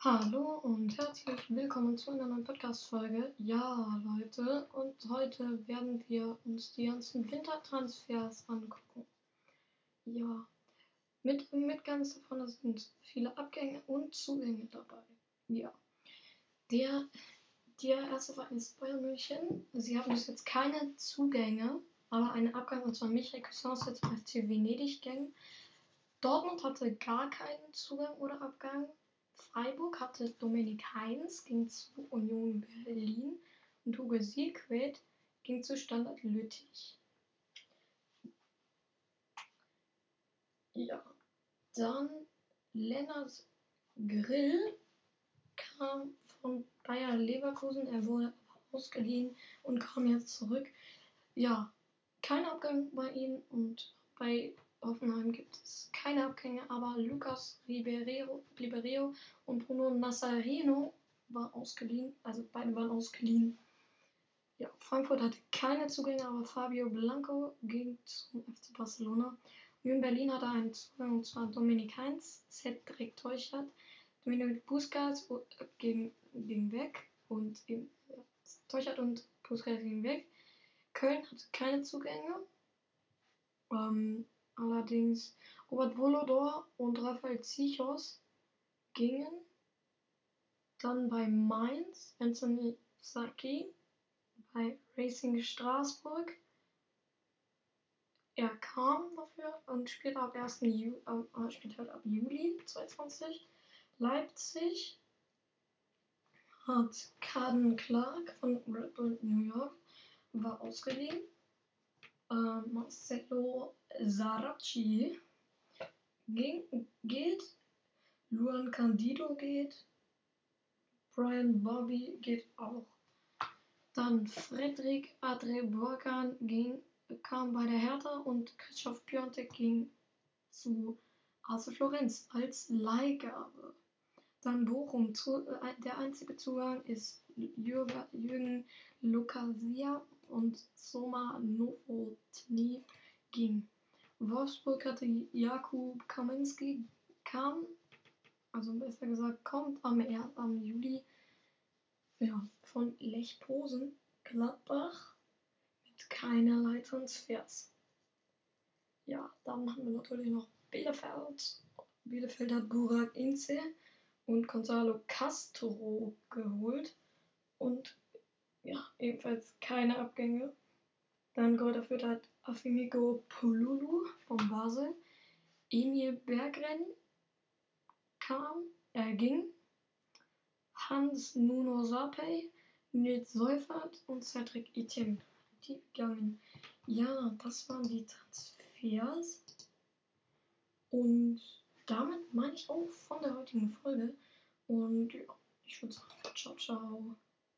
Hallo und herzlich willkommen zu einer neuen Podcast-Folge. Ja, Leute, und heute werden wir uns die ganzen Wintertransfers angucken. Ja, mit, mit ganz davon sind viele Abgänge und Zugänge dabei. Ja, der, der erste Verein ist Bayern München. Sie haben bis jetzt keine Zugänge, aber einen Abgang, und zwar Michael Cousins jetzt FC Venedig gegangen. Dortmund hatte gar keinen Zugang oder Abgang. Freiburg hatte Dominik Heinz, ging zu Union Berlin und Hugo Siegfried ging zu Standard Lüttich. Ja, dann Lennart Grill kam von Bayer Leverkusen, er wurde ausgeliehen und kam jetzt zurück. Ja, kein Abgang bei ihm und bei Hoffenheim gibt es keine Abgänge, aber Lucas Ribeiro, und Bruno Nassarino war ausgeliehen, also beide waren ausgeliehen. Ja, Frankfurt hatte keine Zugänge, aber Fabio Blanco ging zum FC Barcelona. in Berlin hatte einen Zugang, und zwar Dominik Heinz, Cedric Teuchert, Dominik Busquets ging, ging weg und eben, ja, Teuchert und Busquets gingen weg. Köln hatte keine Zugänge. Ähm, Allerdings Robert Volodor und Raphael Zichos gingen. Dann bei Mainz Anthony Saki, bei Racing Straßburg. Er kam dafür und spielt ab 1. Ju äh, spielt halt ab Juli 2020. Leipzig hat Caden Clark von Red Bull New York war ausgeliehen. Ähm, Marcelo Saracchi ging, geht, Luan Candido geht, Brian Bobby geht auch. Dann Frederik Adre Burkan ging, kam bei der Hertha und Christoph Piontek ging zu AC Florenz als Leihgabe. Dann Bochum, zu, äh, der einzige Zugang ist Jürgen Lukasia und Soma Novotny ging. Wolfsburg hatte Jakub Kaminski kam, also besser gesagt kommt am, am Juli ja, von Lech Posen, Gladbach mit keinerlei Transfers. Ja, dann haben wir natürlich noch Bielefeld. Bielefeld hat Burak Inze und Gonzalo Castro geholt und ja, ebenfalls keine Abgänge. Dann Golda Fürth hat Afimigo Pululu von Basel. Emil Bergren kam, er ging. Hans Nuno Sapei, Nils Seufert und Cedric Etienne. Die gegangen. Ja, das waren die Transfers. Und damit meine ich auch von der heutigen Folge. Und ja, ich würde sagen, ciao, ciao.